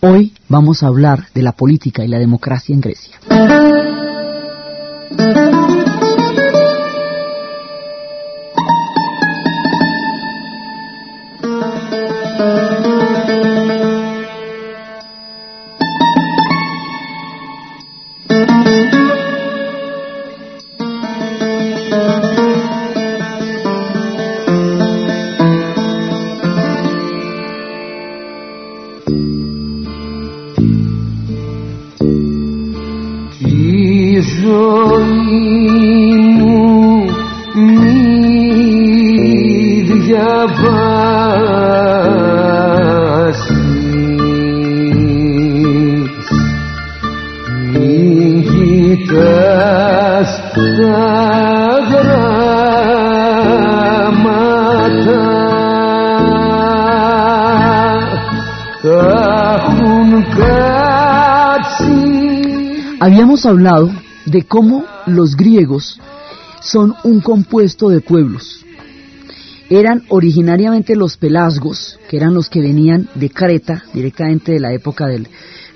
Hoy vamos a hablar de la política y la democracia en Grecia. De cómo los griegos son un compuesto de pueblos. Eran originariamente los pelasgos, que eran los que venían de Creta, directamente de la época del,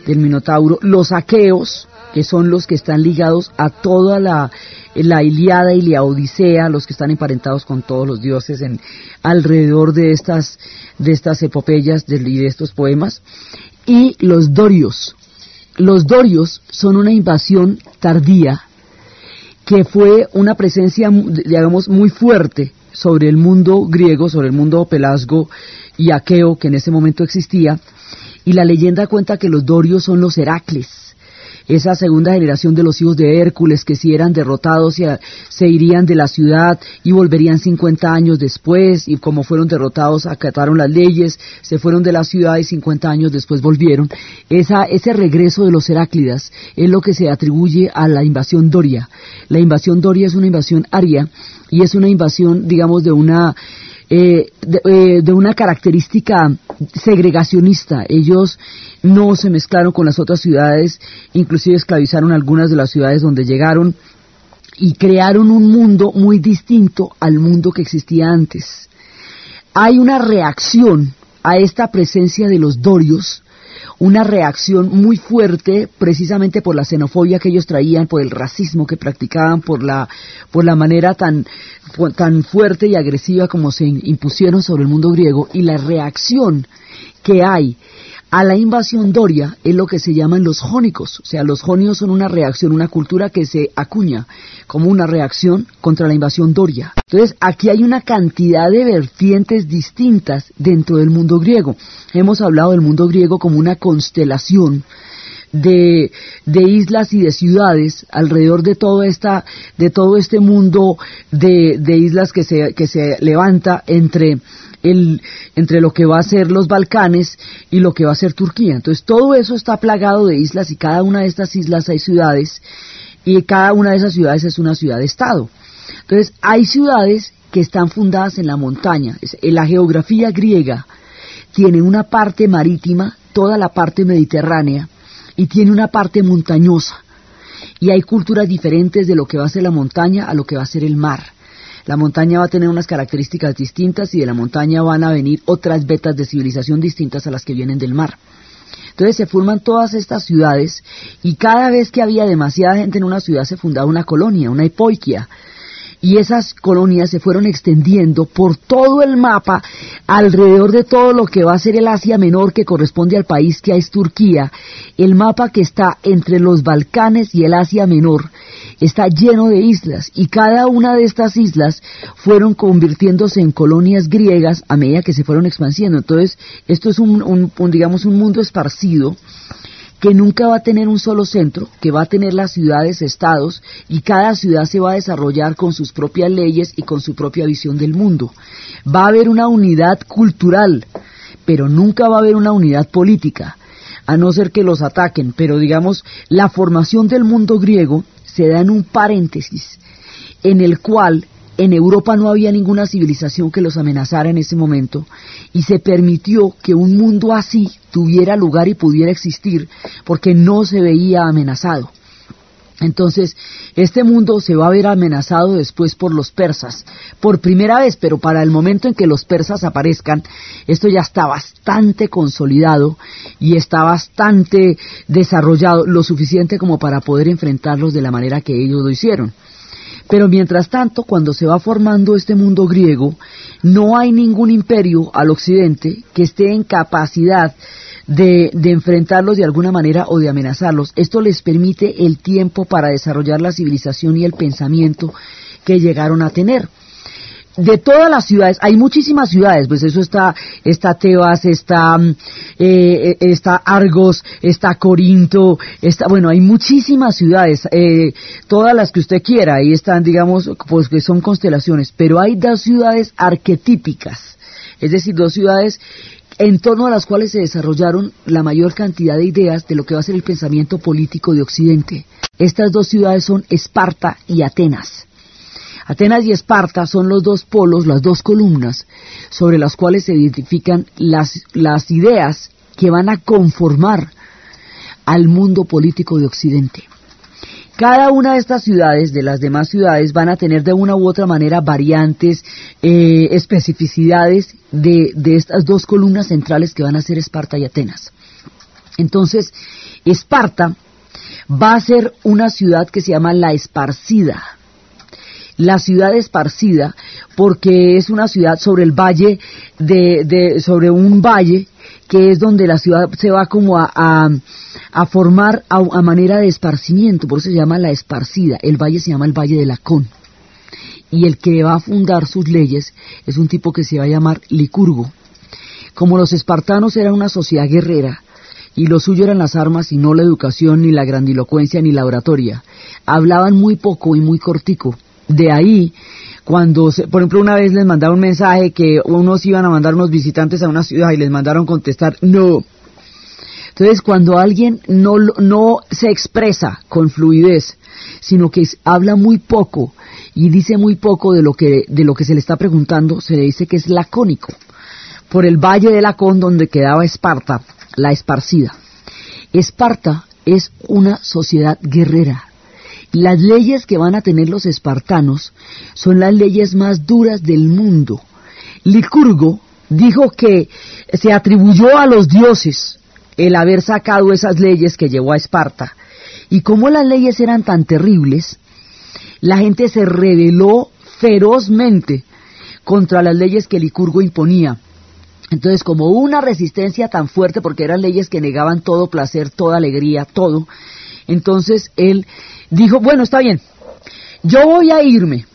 Minotauro, los aqueos, que son los que están ligados a toda la, la Iliada y la Odisea, los que están emparentados con todos los dioses en, alrededor de estas, de estas epopeyas y de estos poemas, y los dorios. Los dorios son una invasión tardía que fue una presencia, digamos, muy fuerte sobre el mundo griego, sobre el mundo pelasgo y aqueo que en ese momento existía, y la leyenda cuenta que los dorios son los Heracles, esa segunda generación de los hijos de Hércules que si eran derrotados se, irían de la ciudad y volverían 50 años después y como fueron derrotados acataron las leyes, se fueron de la ciudad y 50 años después volvieron. Esa, ese regreso de los Heráclidas es lo que se atribuye a la invasión doria. La invasión doria es una invasión aria y es una invasión, digamos, de una eh, eh, de, una característica segregacionista. Ellos no se mezclaron con las otras ciudades, inclusive esclavizaron algunas de las ciudades donde llegaron y crearon un mundo muy distinto al mundo que existía antes. Hay una reacción a esta presencia de los dorios una reacción muy fuerte precisamente por la xenofobia que ellos traían, por el racismo que practicaban, por la, por la manera tan, tan fuerte y agresiva como se impusieron sobre el mundo griego y la reacción que hay a la invasión doria es lo que se llaman los jónicos. O sea, los jonios son una reacción, una cultura que se acuña como una reacción contra la invasión doria. Entonces, aquí hay una cantidad de vertientes distintas dentro del mundo griego. Hemos hablado del mundo griego como una constelación de, islas y de ciudades alrededor de todo esta de todo este mundo de, de islas que se, que se levanta entre el, entre lo que va a ser los Balcanes y lo que va a ser Turquía. Entonces todo eso está plagado de islas y cada una de estas islas hay ciudades y cada una de esas ciudades es una ciudad-estado. Entonces hay ciudades que están fundadas en la montaña. La geografía griega tiene una parte marítima, toda la parte mediterránea, y tiene una parte montañosa. Y hay culturas diferentes de lo que va a ser la montaña a lo que va a ser el mar. La montaña va a tener unas características distintas y de la montaña van a venir otras vetas de civilización distintas a las que vienen del mar. Entonces se forman todas estas ciudades y cada vez que había demasiada gente en una ciudad se fundaba una colonia, una hipoiquia, y esas colonias se fueron extendiendo por todo el mapa alrededor de todo lo que va a ser el Asia Menor que corresponde al país que es Turquía, el mapa que está entre los Balcanes y el Asia Menor está lleno de islas y cada una de estas islas fueron convirtiéndose en colonias griegas a medida que se fueron expandiendo. Entonces, esto es un, digamos un mundo esparcido que nunca va a tener un solo centro, que va a tener las ciudades, estados, y cada ciudad se va a desarrollar con sus propias leyes y con su propia visión del mundo. Va a haber una unidad cultural, pero nunca va a haber una unidad política, a no ser que los ataquen, pero digamos, la formación del mundo griego se da en un paréntesis en el cual en Europa no había ninguna civilización que los amenazara en ese momento y se permitió que un mundo así tuviera lugar y pudiera existir porque no se veía amenazado. Entonces, este mundo se va a ver amenazado después por los persas, por primera vez, pero para el momento en que los persas aparezcan, esto ya está bastante consolidado y está bastante desarrollado, lo suficiente como para poder enfrentarlos de la manera que ellos lo hicieron. Pero mientras tanto, cuando se va formando este mundo griego, no hay ningún imperio al occidente que esté en capacidad de, enfrentarlos de alguna manera o de amenazarlos. Esto les permite el tiempo para desarrollar la civilización y el pensamiento que llegaron a tener de todas las ciudades, hay muchísimas ciudades, pues eso está, está Tebas, está, mm, eh, está Argos, está Corinto, está, bueno, hay muchísimas ciudades, eh, todas las que usted quiera, ahí están, digamos, pues que son constelaciones, pero hay dos ciudades arquetípicas, es decir, dos ciudades en torno a las cuales se desarrollaron la mayor cantidad de ideas de lo que va a ser el pensamiento político de Occidente. Estas dos ciudades son Esparta y Atenas. Atenas y Esparta son los dos polos, las dos columnas, sobre las cuales se identifican las, ideas que van a conformar al mundo político de Occidente. Cada una de estas ciudades, de las demás ciudades, van a tener de una u otra manera variantes, eh, especificidades de, de estas dos columnas centrales que van a ser Esparta y Atenas. Entonces, Esparta va a ser una ciudad que se llama la Esparcida. La ciudad esparcida, porque es una ciudad sobre el valle, de, de, sobre un valle que es donde la ciudad se va como a, a, formar a, manera de esparcimiento, por eso se llama la esparcida, el valle se llama el Valle de Lacón. Y el que va a fundar sus leyes es un tipo que se va a llamar Licurgo. Como los espartanos eran una sociedad guerrera, y lo suyo eran las armas y no la educación, ni la grandilocuencia, ni la oratoria, hablaban muy poco y muy cortico. De ahí cuando, por ejemplo, una vez les mandaron un mensaje que unos iban a mandar unos visitantes a una ciudad y les mandaron contestar no. Entonces, cuando alguien no, no se expresa con fluidez, sino que habla muy poco y dice muy poco de lo que, de lo que se le está preguntando, se le dice que es lacónico. Por el valle de Lacón, donde quedaba Esparta, la esparcida. Esparta es una sociedad guerrera, las leyes que van a tener los espartanos son las leyes más duras del mundo. Licurgo dijo que se atribuyó a los dioses el haber sacado esas leyes que llevó a Esparta. Y como las leyes eran tan terribles, la gente se rebeló ferozmente contra las leyes que Licurgo imponía. Entonces, como una resistencia tan fuerte, porque eran leyes que negaban todo placer, toda alegría, todo, entonces él dijo, bueno, está bien, yo voy a irme.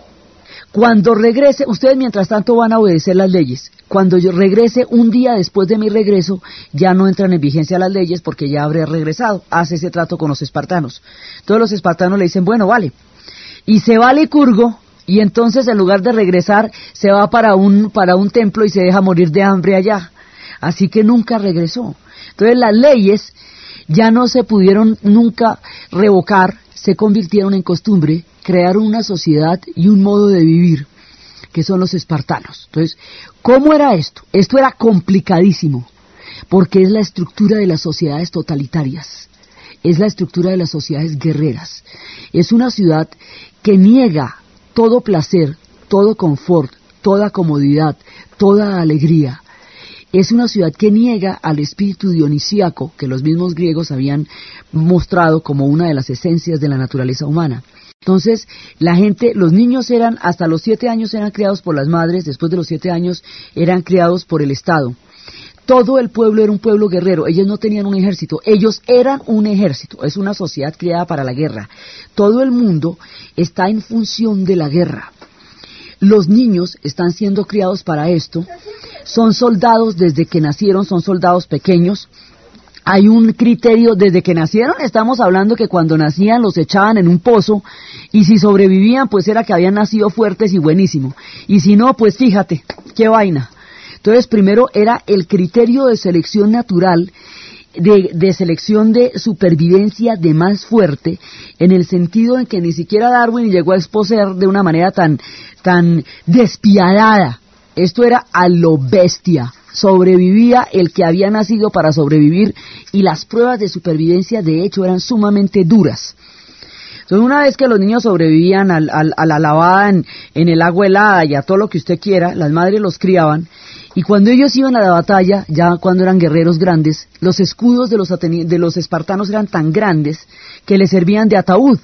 Cuando regrese, ustedes mientras tanto van a obedecer las leyes. Cuando yo regrese un día después de mi regreso, ya no entran en vigencia las leyes porque ya habré regresado. Hace ese trato con los espartanos. Todos los espartanos le dicen, bueno, vale. Y se va Licurgo y entonces en lugar de regresar se va para un, para un templo y se deja morir de hambre allá. Así que nunca regresó. Entonces las leyes ya no se pudieron nunca revocar se convirtieron en costumbre, crearon una sociedad y un modo de vivir que son los espartanos. Entonces, ¿cómo era esto? Esto era complicadísimo, porque es la estructura de las sociedades totalitarias, es la estructura de las sociedades guerreras. Es una ciudad que niega todo placer, todo confort, toda comodidad, toda alegría, es una ciudad que niega al espíritu dionisíaco que los mismos griegos habían mostrado como una de las esencias de la naturaleza humana. Entonces, la gente, los niños eran, hasta los siete años eran criados por las madres, después de los siete años eran criados por el Estado. Todo el pueblo era un pueblo guerrero, ellos no tenían un ejército, ellos eran un ejército, es una sociedad criada para la guerra. Todo el mundo está en función de la guerra. Los niños están siendo criados para esto, son soldados desde que nacieron, son soldados pequeños. Hay un criterio, desde que nacieron estamos hablando que cuando nacían los echaban en un pozo y si sobrevivían pues era que habían nacido fuertes y buenísimo. Y si no, pues fíjate, qué vaina. Entonces primero era el criterio de selección natural de, selección de supervivencia de más fuerte, en el sentido en que ni siquiera Darwin llegó a exposer de una manera tan, tan despiadada. Esto era a lo bestia. Sobrevivía el que había nacido para sobrevivir y las pruebas de supervivencia de hecho eran sumamente duras. Entonces, una vez que los niños sobrevivían a la lavada en, el agua helada y a todo lo que usted quiera, las madres los criaban. Y cuando ellos iban a la batalla, ya cuando eran guerreros grandes, los escudos de los, de los espartanos eran tan grandes que les servían de ataúd.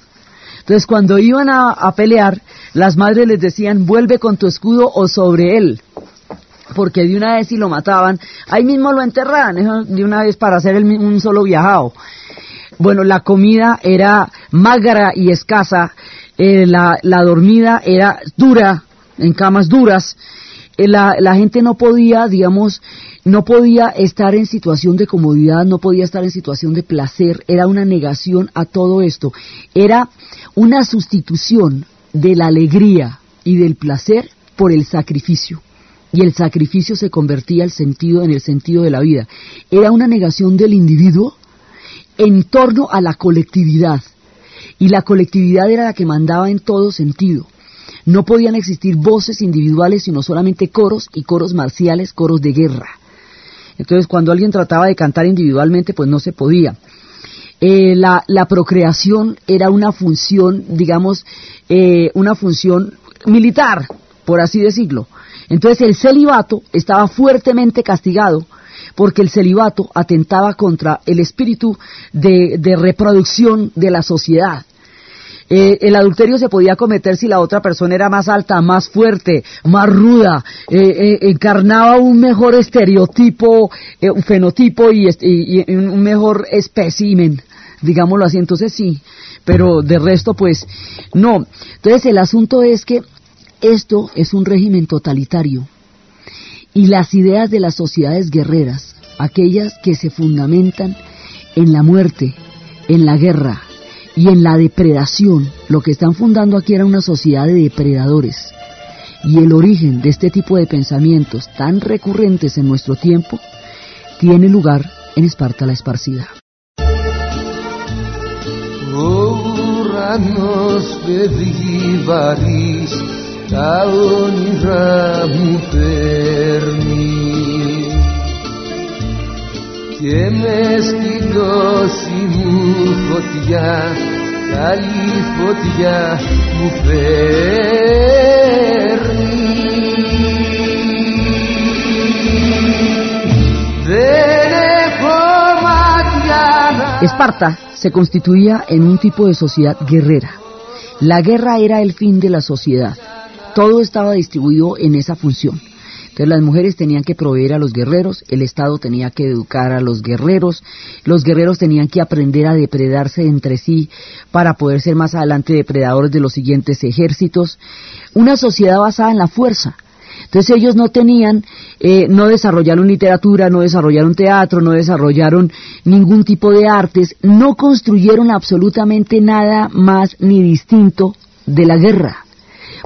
Entonces, cuando iban a, pelear, las madres les decían, vuelve con tu escudo o sobre él porque de una vez si lo mataban, ahí mismo lo enterraban, de una vez para hacer un solo viajado. Bueno, la comida era magra y escasa, eh, la, dormida era dura, en camas duras, la, la gente no podía, digamos, no podía estar en situación de comodidad, no podía estar en situación de placer, era una negación a todo esto, era una sustitución de la alegría y del placer por el sacrificio. Y el sacrificio se convertía el sentido en el sentido de la vida. Era una negación del individuo en torno a la colectividad. Y la colectividad era la que mandaba en todo sentido. No podían existir voces individuales, sino solamente coros y coros marciales, coros de guerra. Entonces, cuando alguien trataba de cantar individualmente, pues no se podía. Eh, la, procreación era una función, digamos, eh, una función militar, por así decirlo. Entonces, el celibato estaba fuertemente castigado porque el celibato atentaba contra el espíritu de, reproducción de la sociedad. Eh, el adulterio se podía cometer si la otra persona era más alta, más fuerte, más ruda, eh, eh, encarnaba un mejor estereotipo, un fenotipo y, un mejor espécimen, digámoslo así. Entonces sí, pero de resto pues no. Entonces el asunto es que esto es un régimen totalitario y las ideas de las sociedades guerreras, aquellas que se fundamentan en la muerte, en la guerra y en la depredación. Lo que están fundando aquí era una sociedad de depredadores. Y el origen de este tipo de pensamientos tan recurrentes en nuestro tiempo tiene lugar en Esparta la Esparcida. Oh, και με στην τόση μου φωτιά καλή φωτιά μου φέρνει Δεν έχω μάτια Esparta se constituía en un tipo de sociedad guerrera. La guerra era el fin de la sociedad. Todo estaba distribuido en esa función. Entonces las mujeres tenían que proveer a los guerreros, el Estado tenía que educar a los guerreros, los guerreros tenían que aprender a depredarse entre sí para poder ser más adelante depredadores de los siguientes ejércitos. Una sociedad basada en la fuerza. Entonces ellos no tenían, eh, no desarrollaron literatura, no desarrollaron teatro, no desarrollaron ningún tipo de artes, no construyeron absolutamente nada más ni distinto de la guerra.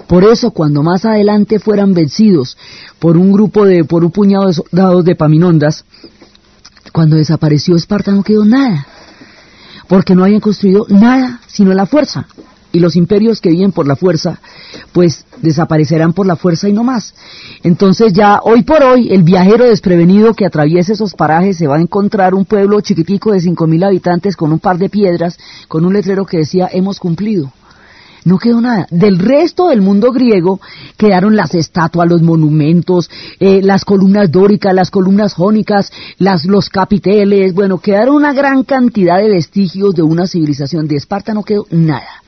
Por eso, cuando más adelante fueran vencidos por un grupo de, por un puñado de soldados de Paminondas, cuando desapareció Esparta no quedó nada, porque no habían construido nada sino la fuerza. Y los imperios que viven por la fuerza, pues desaparecerán por la fuerza y no más. Entonces ya hoy por hoy, el viajero desprevenido que atraviese esos parajes se va a encontrar un pueblo chiquitico de cinco mil habitantes con un par de piedras, con un letrero que decía hemos cumplido no quedó nada. Del resto del mundo griego quedaron las estatuas, los monumentos, eh, las columnas dóricas, las columnas jónicas, las, los capiteles, bueno, quedaron una gran cantidad de vestigios de una civilización. De Esparta no quedó nada,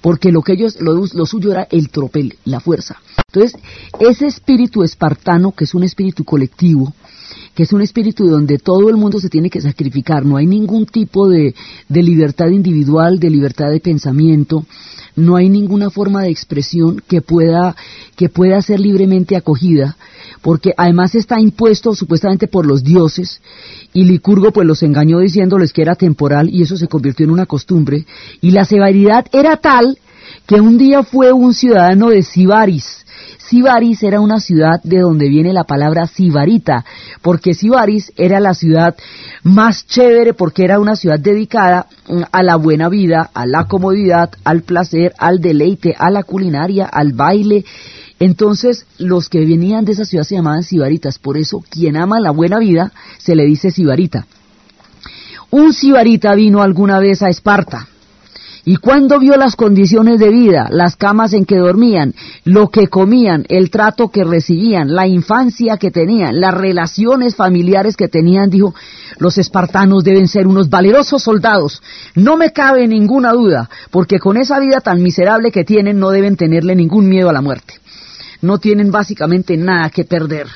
porque lo que ellos, lo, lo suyo era el tropel, la fuerza. Entonces, ese espíritu espartano, que es un espíritu colectivo, que es un espíritu donde todo el mundo se tiene que sacrificar, no hay ningún tipo de, de libertad individual, de libertad de pensamiento, no hay ninguna forma de expresión que pueda, que pueda ser libremente acogida, porque además está impuesto supuestamente por los dioses, y Licurgo pues los engañó diciéndoles que era temporal y eso se convirtió en una costumbre, y la severidad era tal que un día fue un ciudadano de Sibaris, Sibaris era una ciudad de donde viene la palabra Sibarita, porque Sibaris era la ciudad más chévere porque era una ciudad dedicada mm, a la buena vida, a la comodidad, al placer, al deleite, a la culinaria, al baile. Entonces, los que venían de esa ciudad se llamaban sibaritas, por eso quien ama la buena vida se le dice sibarita. Un sibarita vino alguna vez a Esparta Y cuando vio las condiciones de vida, las camas en que dormían, lo que comían, el trato que recibían, la infancia que tenían, las relaciones familiares que tenían, dijo, los espartanos deben ser unos valerosos soldados. No me cabe ninguna duda, porque con esa vida tan miserable que tienen no deben tenerle ningún miedo a la muerte. No tienen básicamente nada que perder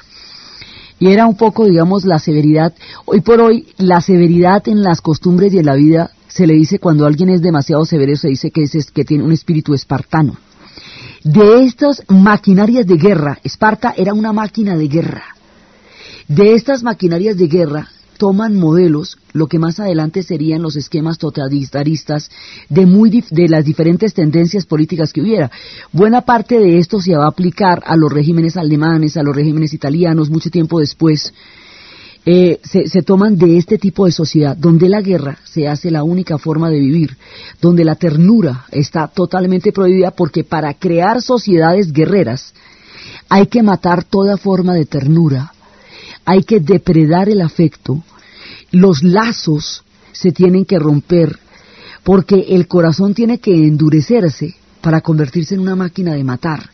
y era un poco, digamos, la severidad. Hoy por hoy, la severidad en las costumbres y en la vida se le dice cuando alguien es demasiado severo, se dice que, es, que tiene un espíritu espartano. De estas maquinarias de guerra, Esparta era una máquina de guerra. De estas maquinarias de guerra toman modelos, lo que más adelante serían los esquemas totalitaristas de, muy de las diferentes tendencias políticas que hubiera. Buena parte de esto se va a aplicar a los regímenes alemanes, a los regímenes italianos, mucho tiempo después, eh, se, toman de este tipo de sociedad, donde la guerra se hace la única forma de vivir, donde la ternura está totalmente prohibida, porque para crear sociedades guerreras hay que matar toda forma de ternura, hay que depredar el afecto, los lazos se tienen que romper, porque el corazón tiene que endurecerse para convertirse en una máquina de matar.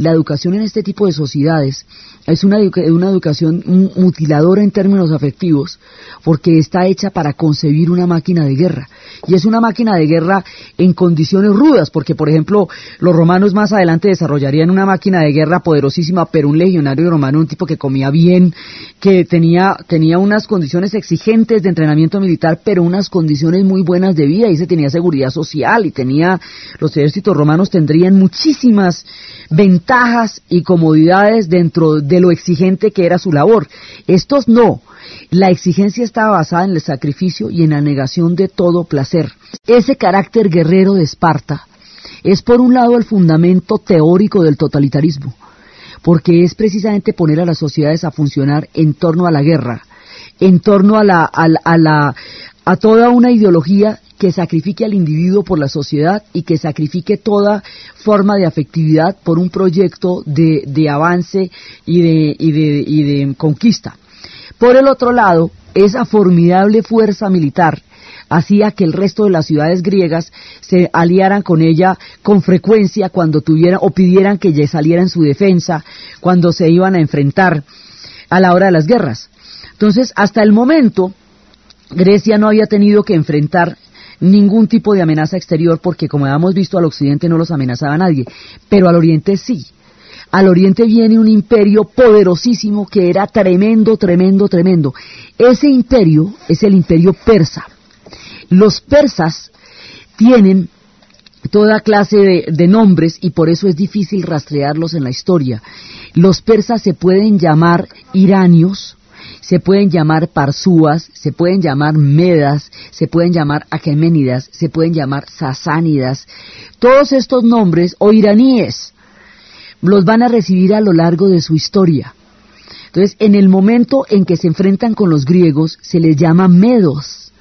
La educación en este tipo de sociedades es una, una educación mutiladora en términos afectivos porque está hecha para concebir una máquina de guerra. Y es una máquina de guerra en condiciones rudas, porque por ejemplo los romanos más adelante desarrollarían una máquina de guerra poderosísima, pero un legionario romano, un tipo que comía bien, que tenía, tenía unas condiciones exigentes de entrenamiento militar, pero unas condiciones muy buenas de vida, y se tenía seguridad social, y tenía, los ejércitos romanos tendrían muchísimas ventajas y comodidades dentro de lo exigente que era su labor. Estos no. La exigencia estaba basada en el sacrificio y en la negación de todo placer. Ese carácter guerrero de Esparta es por un lado el fundamento teórico del totalitarismo, porque es precisamente poner a las sociedades a funcionar en torno a la guerra, en torno a, la, a toda una ideología que sacrifique al individuo por la sociedad y que sacrifique toda forma de afectividad por un proyecto de, de avance y de, y, de, y de conquista. Por el otro lado, esa formidable fuerza militar hacía que el resto de las ciudades griegas se aliaran con ella con frecuencia cuando tuvieran o pidieran que ella saliera en su defensa, cuando se iban a enfrentar a la hora de las guerras. Entonces, hasta el momento, Grecia no había tenido que enfrentar ningún tipo de amenaza exterior porque, como hemos visto, al occidente no los amenazaba nadie, pero al oriente sí al oriente viene un imperio poderosísimo que era tremendo, tremendo, tremendo. Ese imperio es el imperio persa. Los persas tienen toda clase de, nombres y por eso es difícil rastrearlos en la historia. Los persas se pueden llamar iranios, se pueden llamar parsúas, se pueden llamar medas, se pueden llamar aqueménidas, se pueden llamar sasánidas. Todos estos nombres, o iraníes, los van a recibir a lo largo de su historia. Entonces, en el momento en que se enfrentan con los griegos, se les llama medos.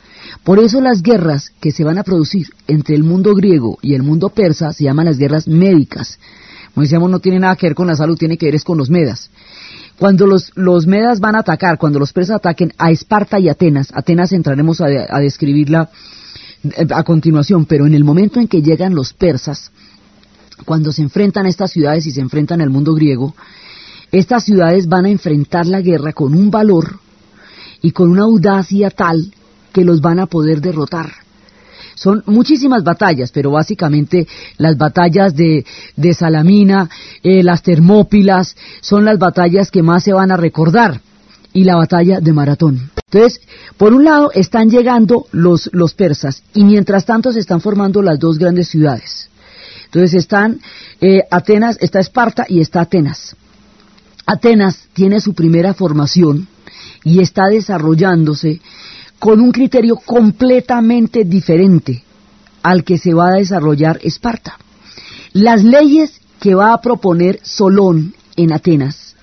Por eso las guerras que se van a producir entre el mundo griego y el mundo persa se llaman las guerras médicas. Como decíamos, no tiene nada que ver con la salud, tiene que ver con los medas. Cuando los, los medas van a atacar, cuando los persas ataquen a Esparta y Atenas, Atenas entraremos a, a describirla eh, a continuación, pero en el momento en que llegan los persas, cuando se enfrentan a estas ciudades y se enfrentan al mundo griego, estas ciudades van a enfrentar la guerra con un valor y con una audacia tal que los van a poder derrotar. Son muchísimas batallas, pero básicamente las batallas de, de Salamina, eh, las Termópilas, son las batallas que más se van a recordar y la batalla de Maratón. Entonces, por un lado están llegando los, los persas y mientras tanto se están formando las dos grandes ciudades. Entonces están eh, Atenas, está Esparta y está Atenas. Atenas tiene su primera formación y está desarrollándose con un criterio completamente diferente al que se va a desarrollar Esparta. Las leyes que va a proponer Solón en Atenas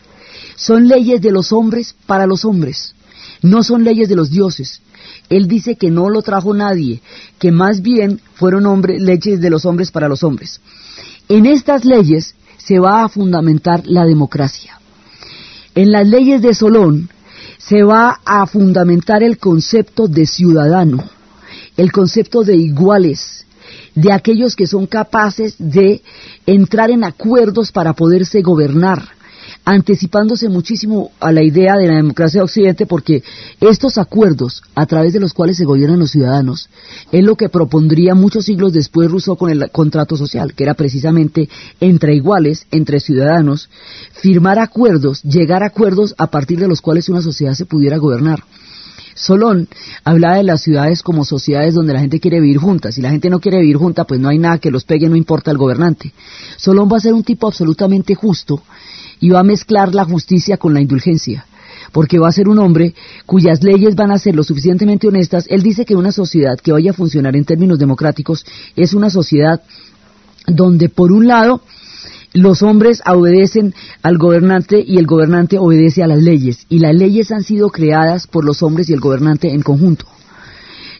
son leyes de los hombres para los hombres, no son leyes de los dioses, él dice que no lo trajo nadie, que más bien fueron leyes de los hombres para los hombres. En estas leyes se va a fundamentar la democracia. En las leyes de Solón se va a fundamentar el concepto de ciudadano, el concepto de iguales, de aquellos que son capaces de entrar en acuerdos para poderse gobernar anticipándose muchísimo a la idea de la democracia de Occidente porque estos acuerdos a través de los cuales se gobiernan los ciudadanos es lo que propondría muchos siglos después Rousseau con el contrato social, que era precisamente entre iguales, entre ciudadanos, firmar acuerdos, llegar a acuerdos a partir de los cuales una sociedad se pudiera gobernar. Solón hablaba de las ciudades como sociedades donde la gente quiere vivir juntas. Si la gente no quiere vivir junta, pues no hay nada que los pegue, no importa el gobernante. Solón va a ser un tipo absolutamente justo y va a mezclar la justicia con la indulgencia porque va a ser un hombre cuyas leyes van a ser lo suficientemente honestas. Él dice que una sociedad que vaya a funcionar en términos democráticos es una sociedad donde, por un lado, los hombres obedecen al gobernante y el gobernante obedece a las leyes, y las leyes han sido creadas por los hombres y el gobernante en conjunto.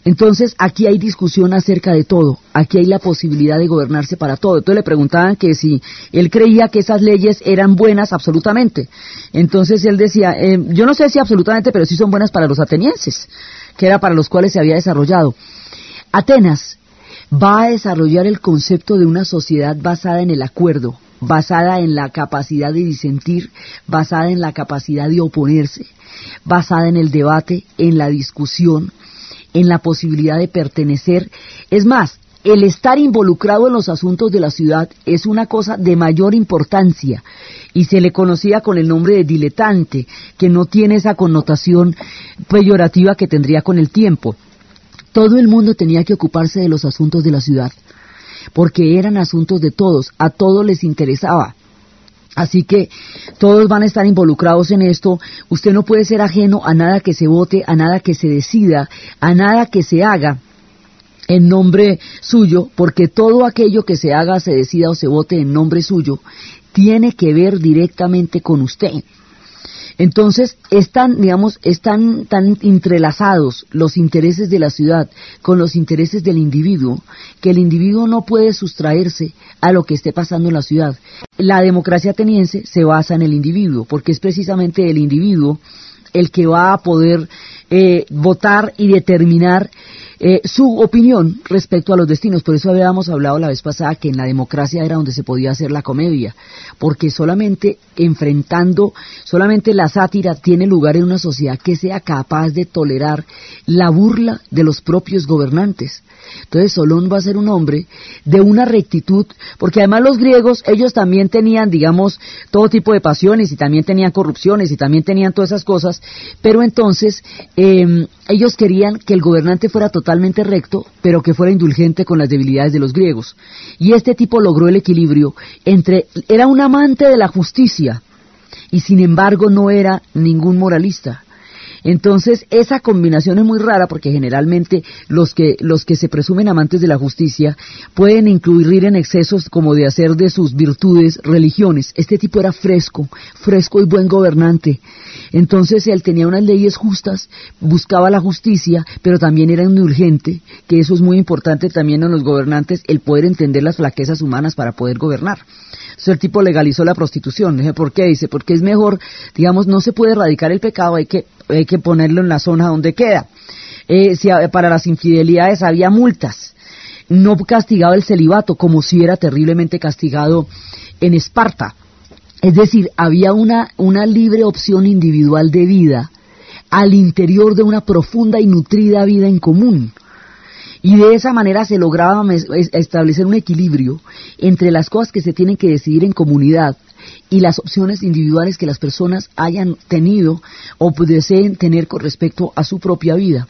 Entonces, aquí hay discusión acerca de todo. Aquí hay la posibilidad de gobernarse para todo. Entonces le preguntaban que si él creía que esas leyes eran buenas absolutamente. Entonces él decía, eh, yo no sé si absolutamente, pero sí son buenas para los atenienses, que era para los cuales se había desarrollado. Atenas va a desarrollar el concepto de una sociedad basada en el acuerdo, basada en la capacidad de disentir, basada en la capacidad de oponerse, basada en el debate, en la discusión, en la posibilidad de pertenecer. Es más, el estar involucrado en los asuntos de la ciudad es una cosa de mayor importancia y se le conocía con el nombre de diletante, que no tiene esa connotación peyorativa que tendría con el tiempo. Todo el mundo tenía que ocuparse de los asuntos de la ciudad, porque eran asuntos de todos, a todos les interesaba. Así que todos van a estar involucrados en esto. Usted no puede ser ajeno a nada que se vote, a nada que se decida, a nada que se haga en nombre suyo, porque todo aquello que se haga, se decida o se vote en nombre suyo, tiene que ver directamente con usted. Entonces, están, digamos, están tan entrelazados los intereses de la ciudad con los intereses del individuo, que el individuo no puede sustraerse a lo que esté pasando en la ciudad. La democracia ateniense se basa en el individuo, porque es precisamente el individuo el que va a poder eh, votar y determinar eh, su opinión respecto a los destinos. Por eso habíamos hablado la vez pasada que en la democracia era donde se podía hacer la comedia, porque solamente enfrentando, solamente la sátira tiene lugar en una sociedad que sea capaz de tolerar la burla de los propios gobernantes. Entonces Solón va a ser un hombre de una rectitud, porque además los griegos, ellos también tenían, digamos, todo tipo de pasiones y también tenían corrupciones y también tenían todas esas cosas, pero entonces em, ellos querían que el gobernante fuera totalmente recto, pero que fuera indulgente con las debilidades de los griegos. Y este tipo logró el equilibrio entre, era un amante de la justicia, y sin embargo no era ningún moralista. Entonces, esa combinación es muy rara porque generalmente los que, los que se presumen amantes de la justicia pueden incluir en excesos como de hacer de sus virtudes religiones. Este tipo era fresco, fresco y buen gobernante. Entonces, él tenía unas leyes justas, buscaba la justicia, pero también era indulgente, que eso es muy importante también en los gobernantes, el poder entender las flaquezas humanas para poder gobernar. El tipo legalizó la prostitución. ¿Por qué? Dice, porque es mejor, digamos, no se puede erradicar el pecado, hay que hay que ponerlo en la zona donde queda. Eh, si, para las infidelidades había multas. No castigaba el celibato como si era terriblemente castigado en Esparta. Es decir, había una, una libre opción individual de vida al interior de una profunda y nutrida vida en común. Y de esa manera se lograba establecer un equilibrio entre las cosas que se tienen que decidir en comunidad y las opciones individuales que las personas hayan tenido o deseen tener con respecto a su propia vida.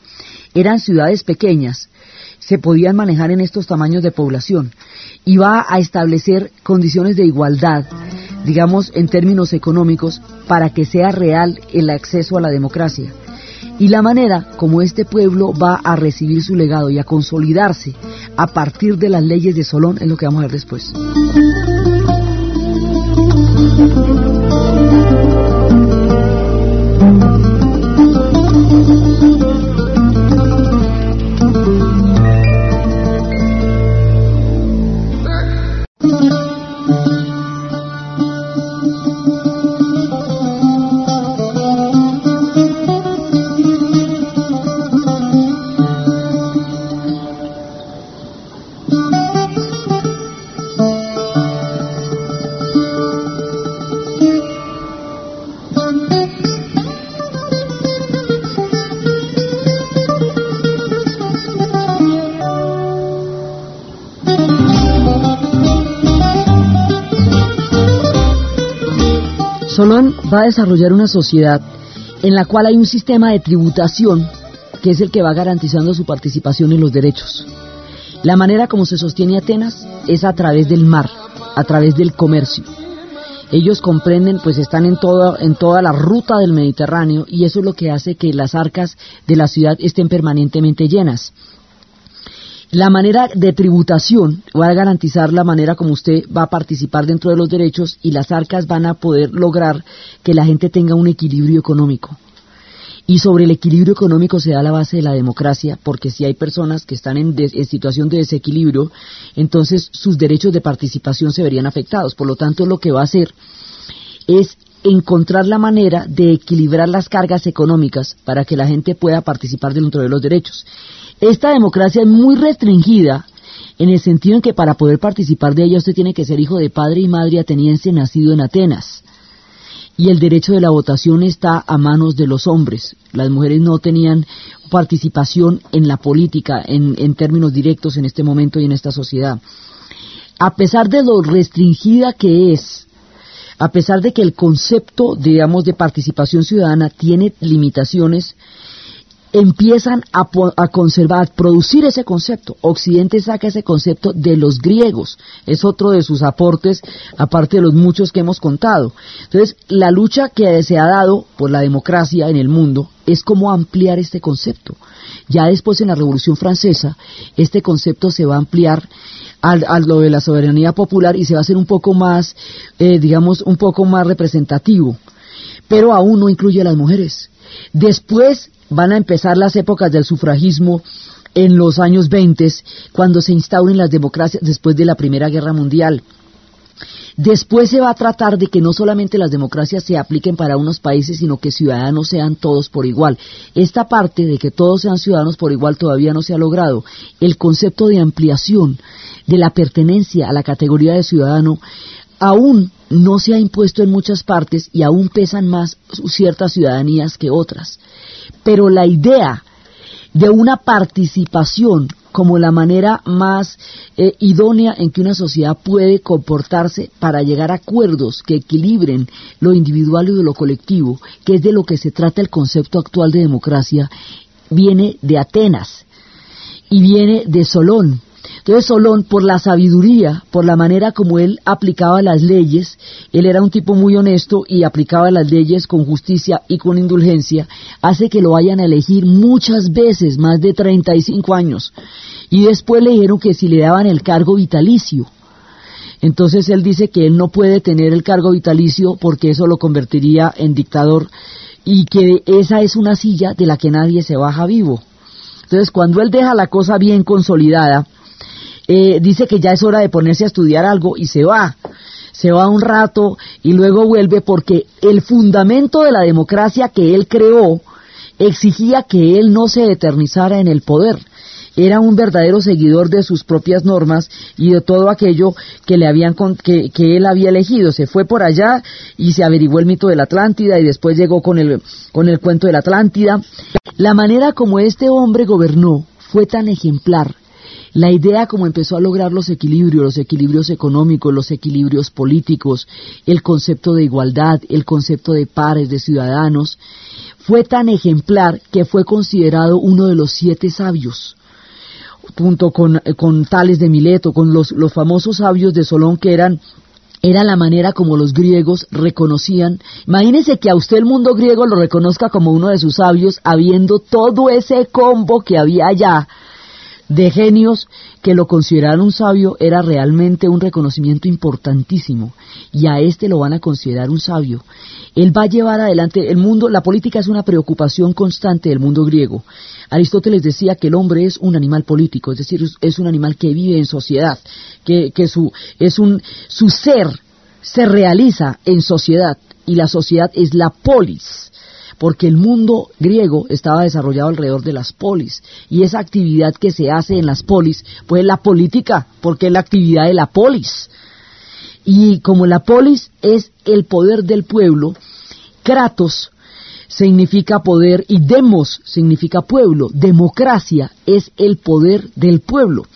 Eran ciudades pequeñas, se podían manejar en estos tamaños de población y va a establecer condiciones de igualdad, digamos en términos económicos, para que sea real el acceso a la democracia y la manera como este pueblo va a recibir su legado y a consolidarse a partir de las leyes de Solón es lo que vamos a ver después. Va a desarrollar una sociedad en la cual hay un sistema de tributación que es el que va garantizando su participación en los derechos. La manera como se sostiene Atenas es a través del mar, a través del comercio. Ellos comprenden, pues están en toda, en toda la ruta del Mediterráneo y eso es lo que hace que las arcas de la ciudad estén permanentemente llenas. La manera de tributación va a garantizar la manera como usted va a participar dentro de los derechos y las arcas van a poder lograr que la gente tenga un equilibrio económico. Y sobre el equilibrio económico se da la base de la democracia, porque si hay personas que están en, situación de desequilibrio, entonces sus derechos de participación se verían afectados. Por lo tanto, lo que va a hacer es encontrar la manera de equilibrar las cargas económicas para que la gente pueda participar dentro de los derechos. Esta democracia es muy restringida en el sentido en que para poder participar de ella usted tiene que ser hijo de padre y madre ateniense nacido en Atenas. Y el derecho de la votación está a manos de los hombres. Las mujeres no tenían participación en la política en, en términos directos en este momento y en esta sociedad. A pesar de lo restringida que es, a pesar de que el concepto, digamos, de participación ciudadana tiene limitaciones, empiezan a, conservar, a producir ese concepto. Occidente saca ese concepto de los griegos, es otro de sus aportes, aparte de los muchos que hemos contado. Entonces, la lucha que se ha dado por la democracia en el mundo es cómo ampliar este concepto. Ya después en la Revolución Francesa, este concepto se va a ampliar a, lo de la soberanía popular y se va a hacer un poco más, eh, digamos, un poco más representativo. Pero aún no incluye a las mujeres. Después van a empezar las épocas del sufragismo en los años 20, cuando se instauren las democracias después de la Primera Guerra Mundial. Después se va a tratar de que no solamente las democracias se apliquen para unos países, sino que ciudadanos sean todos por igual. Esta parte de que todos sean ciudadanos por igual todavía no se ha logrado. El concepto de ampliación de la pertenencia a la categoría de ciudadano aún no se ha impuesto en muchas partes y aún pesan más ciertas ciudadanías que otras. Pero la idea de una participación como la manera más eh, idónea en que una sociedad puede comportarse para llegar a acuerdos que equilibren lo individual y lo colectivo, que es de lo que se trata el concepto actual de democracia, viene de Atenas y viene de Solón, entonces Solón, por la sabiduría, por la manera como él aplicaba las leyes, él era un tipo muy honesto y aplicaba las leyes con justicia y con indulgencia, hace que lo vayan a elegir muchas veces, más de 35 años. Y después le dijeron que si le daban el cargo vitalicio. Entonces él dice que él no puede tener el cargo vitalicio porque eso lo convertiría en dictador y que esa es una silla de la que nadie se baja vivo. Entonces cuando él deja la cosa bien consolidada, eh, dice que ya es hora de ponerse a estudiar algo y se va. Se va un rato y luego vuelve porque el fundamento de la democracia que él creó exigía que él no se eternizara en el poder. Era un verdadero seguidor de sus propias normas y de todo aquello que le habían que, que él había elegido. Se fue por allá y se averiguó el mito de la Atlántida y después llegó con el con el cuento de la Atlántida. La manera como este hombre gobernó fue tan ejemplar la idea como empezó a lograr los equilibrios, los equilibrios económicos, los equilibrios políticos, el concepto de igualdad, el concepto de pares, de ciudadanos, fue tan ejemplar que fue considerado uno de los siete sabios junto con, Tales de Mileto, con los, los famosos sabios de Solón que eran era la manera como los griegos reconocían. Imagínense que a usted el mundo griego lo reconozca como uno de sus sabios, habiendo todo ese combo que había allá de genios que lo consideraron un sabio era realmente un reconocimiento importantísimo y a este lo van a considerar un sabio. Él va a llevar adelante el mundo, la política es una preocupación constante del mundo griego. Aristóteles decía que el hombre es un animal político, es decir, es un animal que vive en sociedad, que, que su, es un, su ser se realiza en sociedad y la sociedad es la polis porque el mundo griego estaba desarrollado alrededor de las polis, y esa actividad que se hace en las polis, pues la política, porque es la actividad de la polis. Y como la polis es el poder del pueblo, Kratos significa poder y demos significa pueblo, democracia es el poder del pueblo.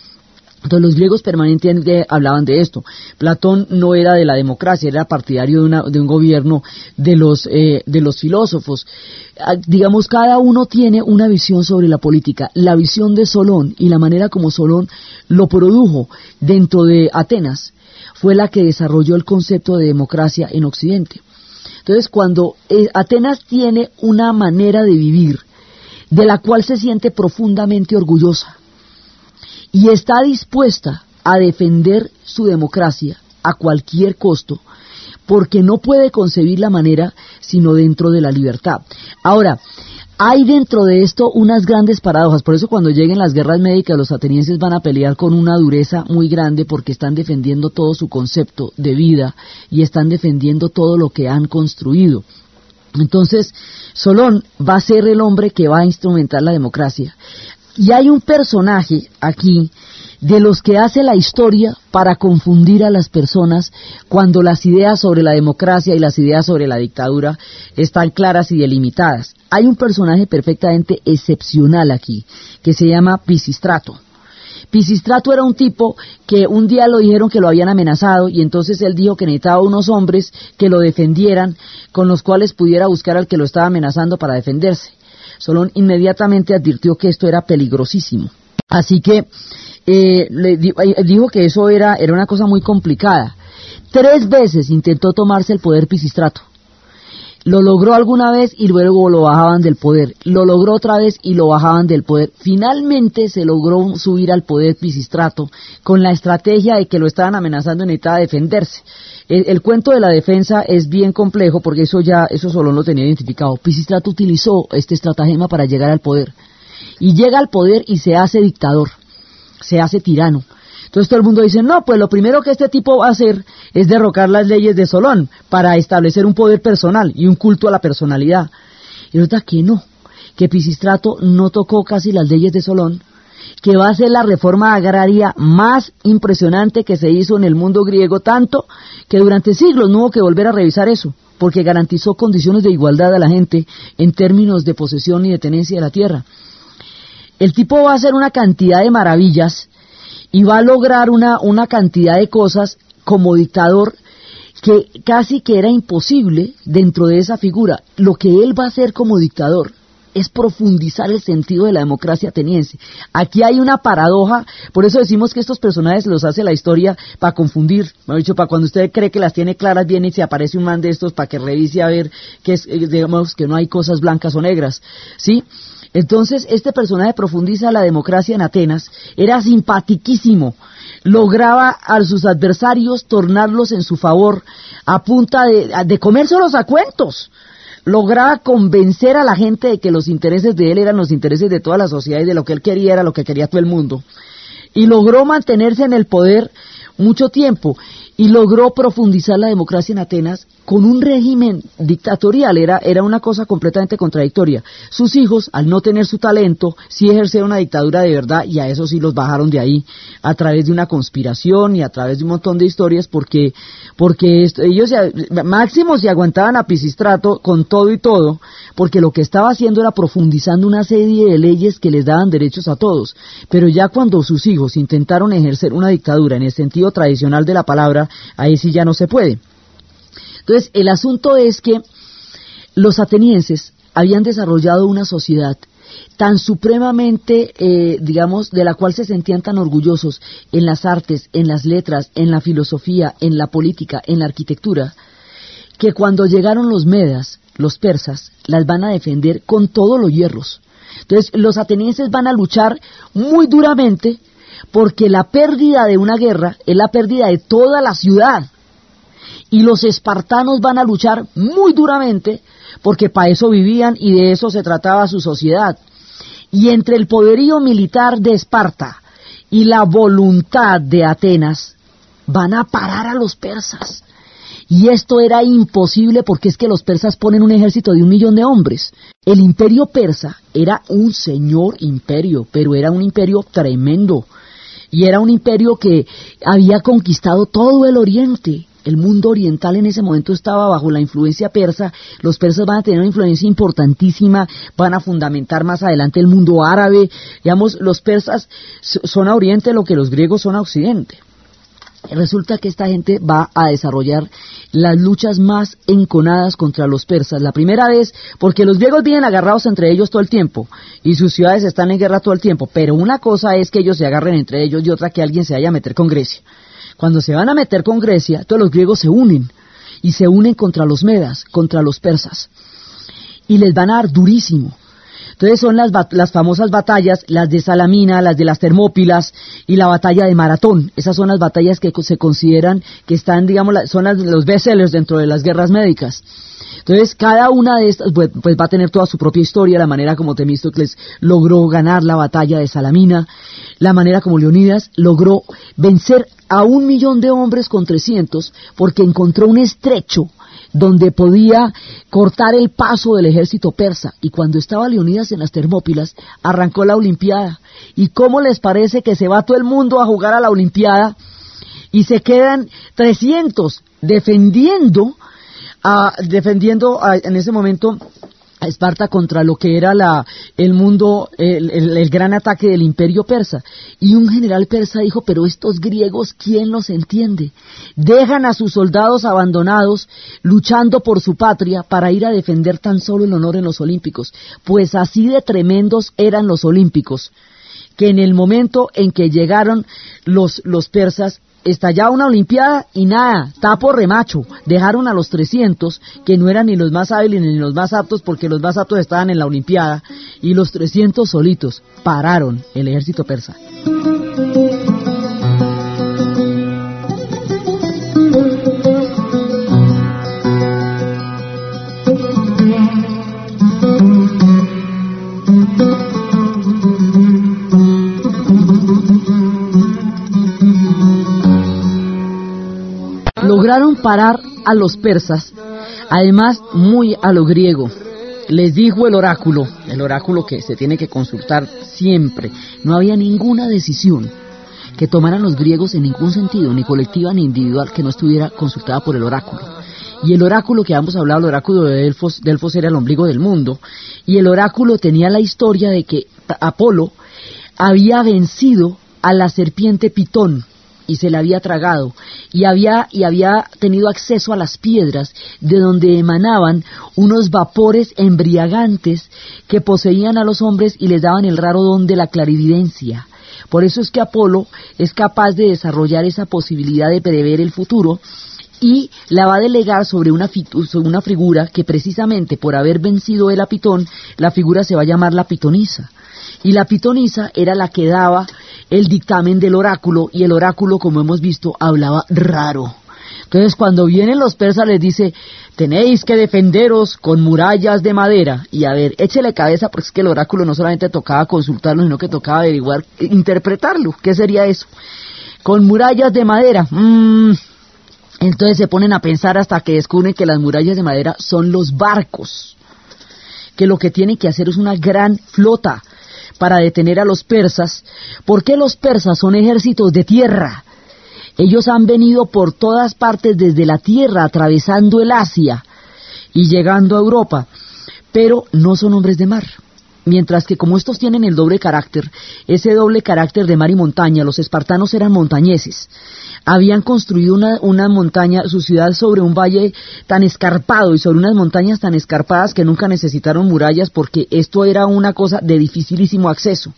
Entonces los griegos permanentemente hablaban de esto. Platón no era de la democracia, era partidario de, un gobierno de los, eh, de los filósofos. Ah, digamos, cada uno tiene una visión sobre la política. La visión de Solón y la manera como Solón lo produjo dentro de Atenas fue la que desarrolló el concepto de democracia en Occidente. Entonces, cuando eh, Atenas tiene una manera de vivir de la cual se siente profundamente orgullosa, y está dispuesta a defender su democracia a cualquier costo, porque no puede concebir la manera sino dentro de la libertad. Ahora, hay dentro de esto unas grandes paradojas, por eso cuando lleguen las guerras médicas los atenienses van a pelear con una dureza muy grande porque están defendiendo todo su concepto de vida y están defendiendo todo lo que han construido. Entonces, Solón va a ser el hombre que va a instrumentar la democracia. Y hay un personaje aquí de los que hace la historia para confundir a las personas cuando las ideas sobre la democracia y las ideas sobre la dictadura están claras y delimitadas. Hay un personaje perfectamente excepcional aquí, que se llama Pisistrato. Pisistrato era un tipo que un día lo dijeron que lo habían amenazado y entonces él dijo que necesitaba unos hombres que lo defendieran, con los cuales pudiera buscar al que lo estaba amenazando para defenderse. Solón inmediatamente advirtió que esto era peligrosísimo. Así que eh, le eh, dijo que eso era una cosa muy complicada. Tres veces intentó tomarse el poder Pisistrato. Lo logró alguna vez y luego lo bajaban del poder. Lo logró otra vez y lo bajaban del poder. Finalmente se logró subir al poder Pisistrato con la estrategia de que lo estaban amenazando y necesitaba defenderse. El, cuento de la defensa es bien complejo porque eso ya, eso solo lo tenía identificado. Pisistrato utilizó este estratagema para llegar al poder. Y llega al poder y se hace dictador, se hace tirano. Entonces todo el mundo dice, no, pues lo primero que este tipo va a hacer es derrocar las leyes de Solón para establecer un poder personal y un culto a la personalidad. Y resulta que no, que Pisistrato no tocó casi las leyes de Solón, que va a ser la reforma agraria más impresionante que se hizo en el mundo griego, tanto que durante siglos no hubo que volver a revisar eso, porque garantizó condiciones de igualdad a la gente en términos de posesión y de tenencia de la tierra. El tipo va a hacer una cantidad de maravillas y va a lograr una, una cantidad de cosas como dictador que casi que era imposible dentro de esa figura. Lo que él va a hacer como dictador es profundizar el sentido de la democracia ateniense. Aquí hay una paradoja, por eso decimos que estos personajes los hace la historia para confundir, me dicho, para cuando usted cree que las tiene claras, viene y se aparece un man de estos para que revise a ver que es, eh, digamos, que no hay cosas blancas o negras, ¿sí? Entonces, este personaje profundiza la democracia en Atenas, era simpatiquísimo, lograba a sus adversarios tornarlos en su favor a punta de, de comérselos a cuentos lograba convencer a la gente de que los intereses de él eran los intereses de toda la sociedad y de lo que él quería era lo que quería todo el mundo. Y logró mantenerse en el poder mucho tiempo y logró profundizar la democracia en Atenas con un régimen dictatorial, era, era una cosa completamente contradictoria. Sus hijos, al no tener su talento, sí ejercieron una dictadura de verdad y a eso sí los bajaron de ahí a través de una conspiración y a través de un montón de historias porque, porque ellos máximo se aguantaban a Pisistrato con todo y todo, porque lo que estaba haciendo era profundizando una serie de leyes que les daban derechos a todos. Pero ya cuando sus hijos intentaron ejercer una dictadura en el sentido tradicional de la palabra, ahí sí ya no se puede. Entonces, el asunto es que los atenienses habían desarrollado una sociedad tan supremamente, eh, digamos, de la cual se sentían tan orgullosos en las artes, en las letras, en la filosofía, en la política, en la arquitectura, que cuando llegaron los medas, los persas, las van a defender con todos los hierros. Entonces, los atenienses van a luchar muy duramente porque la pérdida de una guerra es la pérdida de toda la ciudad. Y los espartanos van a luchar muy duramente porque para eso vivían y de eso se trataba su sociedad. Y entre el poderío militar de Esparta y la voluntad de Atenas, van a parar a los persas. Y esto era imposible porque es que los persas ponen un ejército de un millón de hombres. El imperio persa era un señor imperio, pero era un imperio tremendo y era un imperio que había conquistado todo el oriente El mundo oriental en ese momento estaba bajo la influencia persa. Los persas van a tener una influencia importantísima, van a fundamentar más adelante el mundo árabe. Digamos, los persas son a oriente lo que los griegos son a occidente. Resulta que esta gente va a desarrollar las luchas más enconadas contra los persas. La primera vez, porque los griegos vienen agarrados entre ellos todo el tiempo y sus ciudades están en guerra todo el tiempo. Pero una cosa es que ellos se agarren entre ellos y otra que alguien se vaya a meter con Grecia. Cuando se van a meter con Grecia, todos los griegos se unen y se unen contra los medas, contra los persas. Y les van a dar durísimo. Entonces son las, las, famosas batallas, las de Salamina, las de las Termópilas y la batalla de Maratón. Esas son las batallas que se consideran que están, digamos, son los bestsellers dentro de las guerras médicas. Entonces, cada una de estas pues, pues, va a tener toda su propia historia, la manera como Temístocles logró ganar la batalla de Salamina, la manera como Leonidas logró vencer a un millón de hombres con trescientos, porque encontró un estrecho donde podía cortar el paso del ejército persa. Y cuando estaba Leonidas en las Termópilas, arrancó la Olimpiada. ¿Y cómo les parece que se va todo el mundo a jugar a la Olimpiada y se quedan 300 defendiendo, defendiendo en ese momento Esparta contra lo que era la, el mundo, el, gran ataque del imperio persa. Y un general persa dijo, pero estos griegos, ¿quién los entiende? Dejan a sus soldados abandonados luchando por su patria para ir a defender tan solo el honor en los Olímpicos. Pues así de tremendos eran los Olímpicos, que en el momento en que llegaron los, los persas, estallaba una Olimpiada y nada, tapo remacho. Dejaron a los 300, que no eran ni los más hábiles ni los más aptos, porque los más aptos estaban en la Olimpiada, y los 300 solitos pararon el ejército persa. Lograron parar a los persas, además muy a lo griego. Les dijo el oráculo, el oráculo que se tiene que consultar siempre, no había ninguna decisión que tomaran los griegos en ningún sentido, ni colectiva ni individual, que no estuviera consultada por el oráculo. Y el oráculo que habíamos hablado, el oráculo de Delfos, Delfos era el ombligo del mundo, y el oráculo tenía la historia de que Apolo había vencido a la serpiente Pitón, y se la había tragado y había y había tenido acceso a las piedras de donde emanaban unos vapores embriagantes que poseían a los hombres y les daban el raro don de la clarividencia. Por eso es que Apolo es capaz de desarrollar esa posibilidad de prever el futuro y la va a delegar sobre una, sobre una figura que precisamente por haber vencido el apitón, la figura se va a llamar la pitonisa. Y la pitonisa era la que daba el dictamen del oráculo y el oráculo, como hemos visto, hablaba raro. Entonces cuando vienen los persas les dice, tenéis que defenderos con murallas de madera. Y a ver, échele cabeza porque es que el oráculo no solamente tocaba consultarlo, sino que tocaba averiguar, interpretarlo. ¿Qué sería eso? Con murallas de madera. Mm. Entonces se ponen a pensar hasta que descubren que las murallas de madera son los barcos. Que lo que tienen que hacer es una gran flota para detener a los persas. ¿Por qué los persas son ejércitos de tierra? Ellos han venido por todas partes desde la tierra, atravesando el Asia y llegando a Europa, pero no son hombres de mar. Mientras que como estos tienen el doble carácter, ese doble carácter de mar y montaña, los espartanos eran montañeses habían construido una, una montaña, su ciudad sobre un valle tan escarpado y sobre unas montañas tan escarpadas que nunca necesitaron murallas porque esto era una cosa de dificilísimo acceso.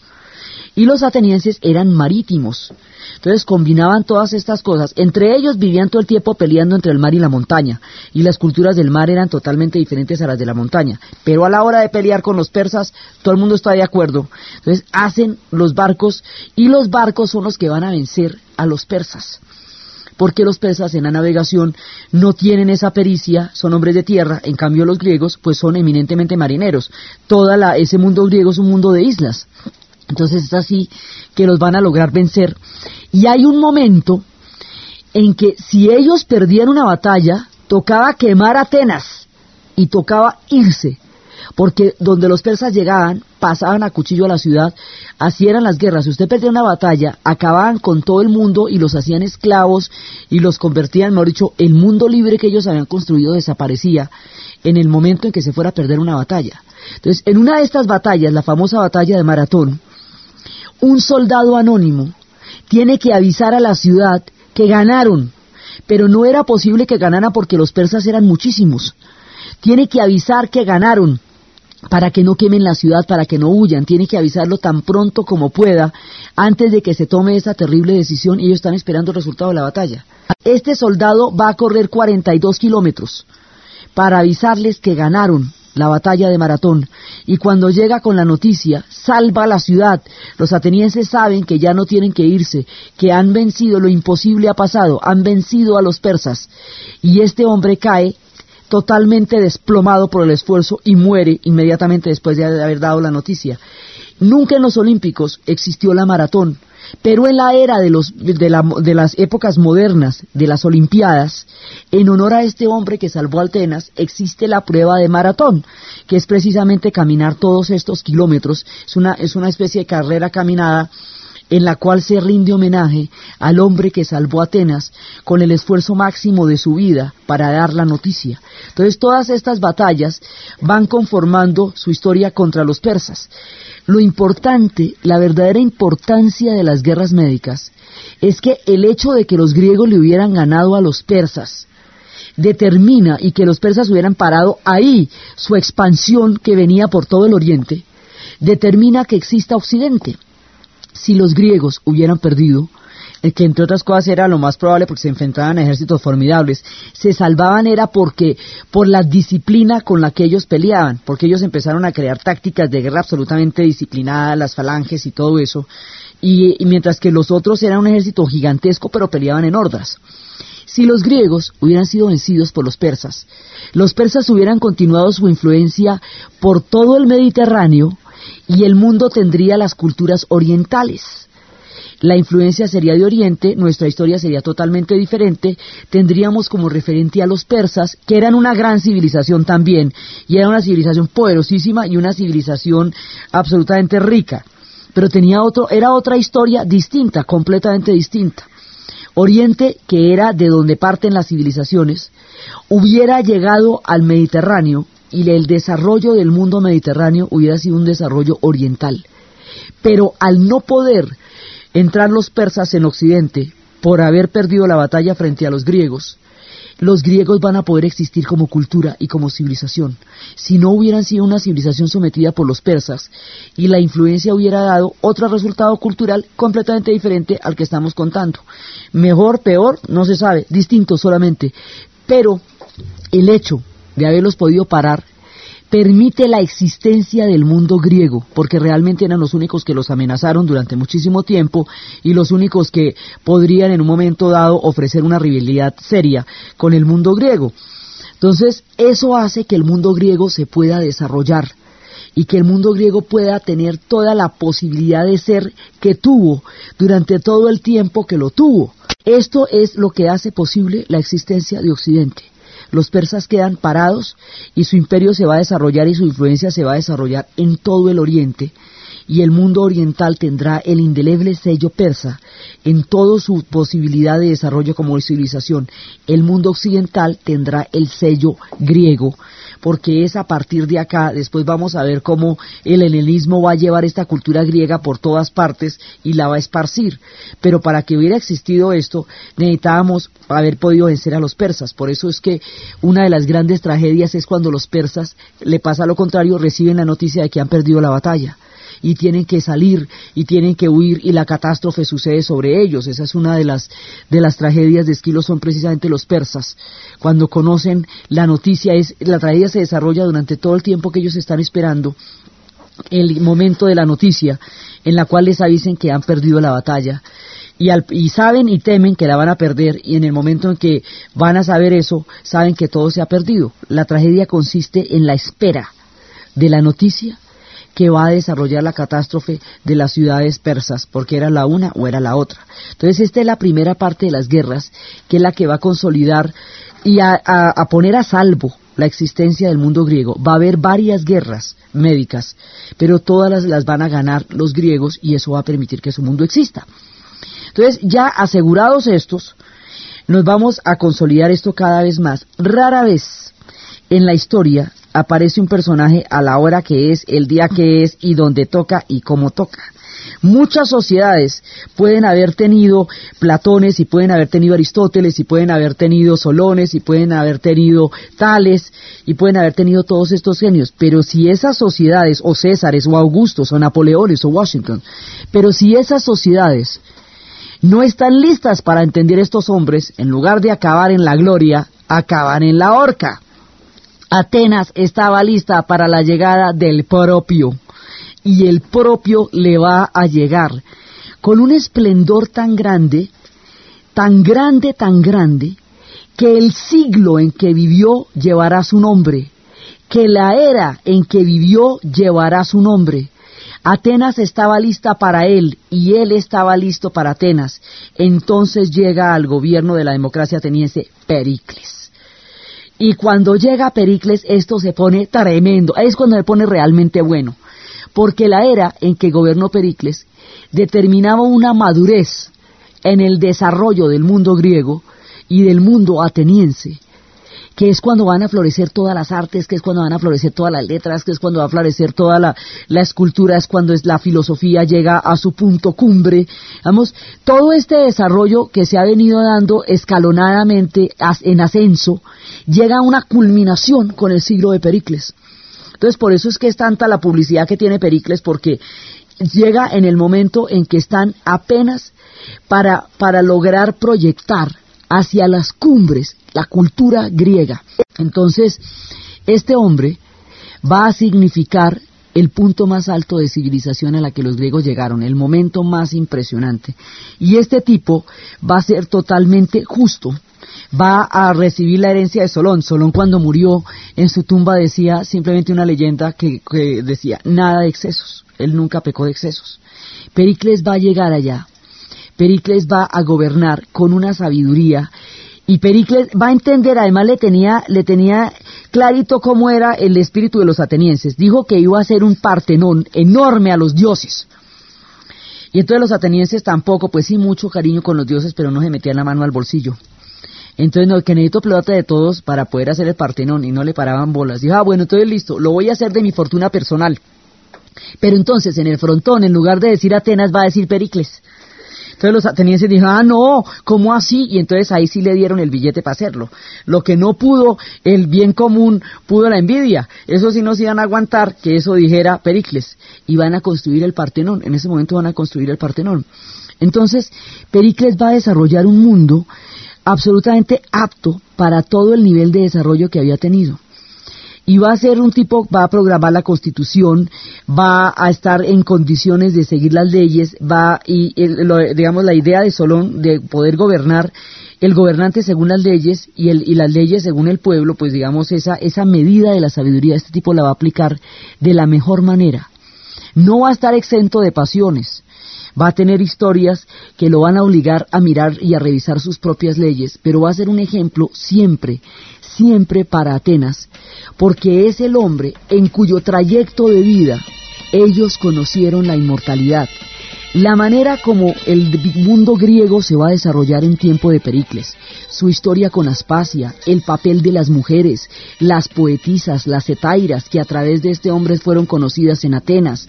Y los atenienses eran marítimos. Entonces combinaban todas estas cosas. Entre ellos vivían todo el tiempo peleando entre el mar y la montaña. Y las culturas del mar eran totalmente diferentes a las de la montaña. Pero a la hora de pelear con los persas, todo el mundo está de acuerdo. Entonces hacen los barcos y los barcos son los que van a vencer a los persas porque los persas en la navegación no tienen esa pericia, son hombres de tierra, en cambio los griegos pues son eminentemente marineros. Toda la, ese mundo griego es un mundo de islas. Entonces es así que los van a lograr vencer. Y hay un momento en que si ellos perdían una batalla, tocaba quemar Atenas y tocaba irse, porque donde los persas llegaban, pasaban a cuchillo a la ciudad, así eran las guerras. Si usted perdía una batalla, acababan con todo el mundo y los hacían esclavos y los convertían, mejor dicho, el mundo libre que ellos habían construido desaparecía en el momento en que se fuera a perder una batalla. Entonces, en una de estas batallas, la famosa batalla de Maratón, un soldado anónimo tiene que avisar a la ciudad que ganaron, pero no era posible que ganaran porque los persas eran muchísimos. Tiene que avisar que ganaron para que no quemen la ciudad, para que no huyan, tiene que avisarlo tan pronto como pueda antes de que se tome esa terrible decisión y ellos están esperando el resultado de la batalla. Este soldado va a correr 42 kilómetros para avisarles que ganaron la batalla de Maratón, y cuando llega con la noticia, salva la ciudad. Los atenienses saben que ya no tienen que irse, que han vencido, lo imposible ha pasado, han vencido a los persas, y este hombre cae totalmente desplomado por el esfuerzo y muere inmediatamente después de haber dado la noticia. Nunca en los Olímpicos existió la maratón, pero en la era de, los, de, las épocas modernas, de las Olimpiadas, en honor a este hombre que salvó a Atenas, existe la prueba de maratón, que es precisamente caminar todos estos kilómetros. Es una, es una especie de carrera caminada en la cual se rinde homenaje al hombre que salvó Atenas con el esfuerzo máximo de su vida para dar la noticia. Entonces todas estas batallas van conformando su historia contra los persas. Lo importante, la verdadera importancia de las guerras médicas es que el hecho de que los griegos le hubieran ganado a los persas determina y que los persas hubieran parado ahí su expansión que venía por todo el oriente, determina que exista Occidente. Si los griegos hubieran perdido, que entre otras cosas era lo más probable porque se enfrentaban a ejércitos formidables, se salvaban era porque por la disciplina con la que ellos peleaban, porque ellos empezaron a crear tácticas de guerra absolutamente disciplinadas, las falanges y todo eso, y, y mientras que los otros eran un ejército gigantesco pero peleaban en hordas. Si los griegos hubieran sido vencidos por los persas, los persas hubieran continuado su influencia por todo el Mediterráneo, y el mundo tendría las culturas orientales. La influencia sería de Oriente, nuestra historia sería totalmente diferente, tendríamos como referente a los persas, que eran una gran civilización también, y era una civilización poderosísima y una civilización absolutamente rica, pero tenía otro, era otra historia distinta, completamente distinta. Oriente, que era de donde parten las civilizaciones, hubiera llegado al Mediterráneo y el desarrollo del mundo mediterráneo hubiera sido un desarrollo oriental. Pero al no poder entrar los persas en Occidente por haber perdido la batalla frente a los griegos, los griegos van a poder existir como cultura y como civilización. Si no hubieran sido una civilización sometida por los persas y la influencia hubiera dado otro resultado cultural completamente diferente al que estamos contando. Mejor, peor, no se sabe, distinto solamente. Pero el hecho de haberlos podido parar, permite la existencia del mundo griego, porque realmente eran los únicos que los amenazaron durante muchísimo tiempo y los únicos que podrían en un momento dado ofrecer una rivalidad seria con el mundo griego. Entonces, eso hace que el mundo griego se pueda desarrollar y que el mundo griego pueda tener toda la posibilidad de ser que tuvo durante todo el tiempo que lo tuvo. Esto es lo que hace posible la existencia de Occidente los persas quedan parados y su imperio se va a desarrollar y su influencia se va a desarrollar en todo el oriente y el mundo oriental tendrá el indeleble sello persa en toda su posibilidad de desarrollo como civilización. El mundo occidental tendrá el sello griego porque es a partir de acá, después vamos a ver cómo el helenismo va a llevar esta cultura griega por todas partes y la va a esparcir. Pero para que hubiera existido esto, necesitábamos haber podido vencer a los persas. Por eso es que una de las grandes tragedias es cuando los persas, le pasa lo contrario, reciben la noticia de que han perdido la batalla y tienen que salir y tienen que huir y la catástrofe sucede sobre ellos. Esa es una de las, de las tragedias de Esquilo, son precisamente los persas. Cuando conocen la noticia, es, la tragedia se desarrolla durante todo el tiempo que ellos están esperando el momento de la noticia en la cual les avisen que han perdido la batalla. Y, y, saben y temen que la van a perder y en el momento en que van a saber eso, saben que todo se ha perdido. La tragedia consiste en la espera de la noticia que va a desarrollar la catástrofe de las ciudades persas, porque era la una o era la otra. Entonces, esta es la primera parte de las guerras, que es la que va a consolidar y a, poner a salvo la existencia del mundo griego. Va a haber varias guerras médicas, pero todas las, las van a ganar los griegos y eso va a permitir que su mundo exista. Entonces, ya asegurados estos, nos vamos a consolidar esto cada vez más. Rara vez en la historia aparece un personaje a la hora que es, el día que es y donde toca y cómo toca. Muchas sociedades pueden haber tenido Platones y pueden haber tenido Aristóteles y pueden haber tenido Solones y pueden haber tenido Tales y pueden haber tenido todos estos genios, pero si esas sociedades o Césares o Augustos o Napoleones o Washington, pero si esas sociedades no están listas para entender estos hombres, en lugar de acabar en la gloria, acaban en la horca. Atenas estaba lista para la llegada del propio y el propio le va a llegar con un esplendor tan grande, tan grande, tan grande, que el siglo en que vivió llevará su nombre, que la era en que vivió llevará su nombre. Atenas estaba lista para él y él estaba listo para Atenas. Entonces llega al gobierno de la democracia ateniense Pericles. Y cuando llega Pericles esto se pone tremendo, es cuando se pone realmente bueno. Porque la era en que gobernó Pericles determinaba una madurez en el desarrollo del mundo griego y del mundo ateniense, que es cuando van a florecer todas las artes, que es cuando van a florecer todas las letras, que es cuando va a florecer toda la, escultura, es cuando es la filosofía llega a su punto cumbre. Vamos, todo este desarrollo que se ha venido dando escalonadamente en ascenso, llega a una culminación con el siglo de Pericles. Entonces, por eso es que es tanta la publicidad que tiene Pericles, porque llega en el momento en que están apenas para, para lograr proyectar hacia las cumbres la cultura griega. Entonces, este hombre va a significar el punto más alto de civilización a la que los griegos llegaron, el momento más impresionante. Y este tipo va a ser totalmente justo, va a recibir la herencia de Solón. Solón cuando murió en su tumba decía simplemente una leyenda que, decía nada de excesos. Él nunca pecó de excesos. Pericles va a llegar allá. Pericles va a gobernar con una sabiduría y Pericles va a entender, además le tenía, le tenía clarito cómo era el espíritu de los atenienses. Dijo que iba a ser un partenón enorme a los dioses. Y entonces los atenienses tampoco, pues sí, mucho cariño con los dioses, pero no se metían la mano al bolsillo. Entonces, no, que necesito plata de todos para poder hacer el Partenón y no le paraban bolas. Dijo, ah, bueno, entonces listo, lo voy a hacer de mi fortuna personal. Pero entonces en el frontón, en lugar de decir Atenas, va a decir Pericles. Entonces los atenienses dijeron, ah, no, ¿cómo así? Y entonces ahí sí le dieron el billete para hacerlo. Lo que no pudo el bien común, pudo la envidia. Eso sí no se iban a aguantar que eso dijera Pericles. Y van a construir el Partenón. En ese momento van a construir el Partenón. Entonces, Pericles va a desarrollar un mundo absolutamente apto para todo el nivel de desarrollo que había tenido. Y va a ser un tipo, va a programar la constitución, va a estar en condiciones de seguir las leyes, va, y digamos, la idea de Solón de poder gobernar, el gobernante según las leyes y, el, y las leyes según el pueblo, pues digamos, esa, esa medida de la sabiduría, este tipo la va a aplicar de la mejor manera. No va a estar exento de pasiones, va a tener historias que lo van a obligar a mirar y a revisar sus propias leyes, pero va a ser un ejemplo siempre, siempre para Atenas, porque es el hombre en cuyo trayecto de vida ellos conocieron la inmortalidad, la manera como el mundo griego se va a desarrollar en tiempo de Pericles, su historia con Aspasia, el papel de las mujeres, las poetisas, las etairas que a través de este hombre fueron conocidas en Atenas,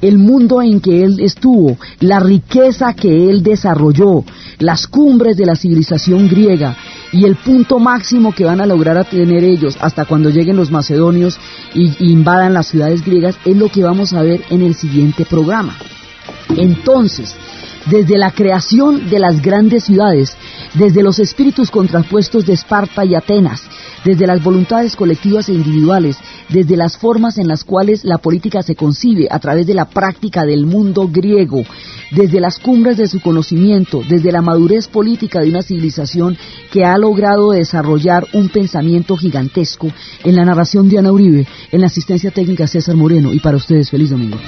el mundo en que él estuvo, la riqueza que él desarrolló, las cumbres de la civilización griega y el punto máximo que van a lograr a tener ellos hasta cuando lleguen los macedonios y, invadan las ciudades griegas es lo que vamos a ver en el siguiente programa. Entonces, desde la creación de las grandes ciudades, desde los espíritus contrapuestos de Esparta y Atenas, desde las voluntades colectivas e individuales, desde las formas en las cuales la política se concibe a través de la práctica del mundo griego, desde las cumbres de su conocimiento, desde la madurez política de una civilización que ha logrado desarrollar un pensamiento gigantesco en la narración de Ana Uribe, en la asistencia técnica César Moreno y para ustedes feliz domingo.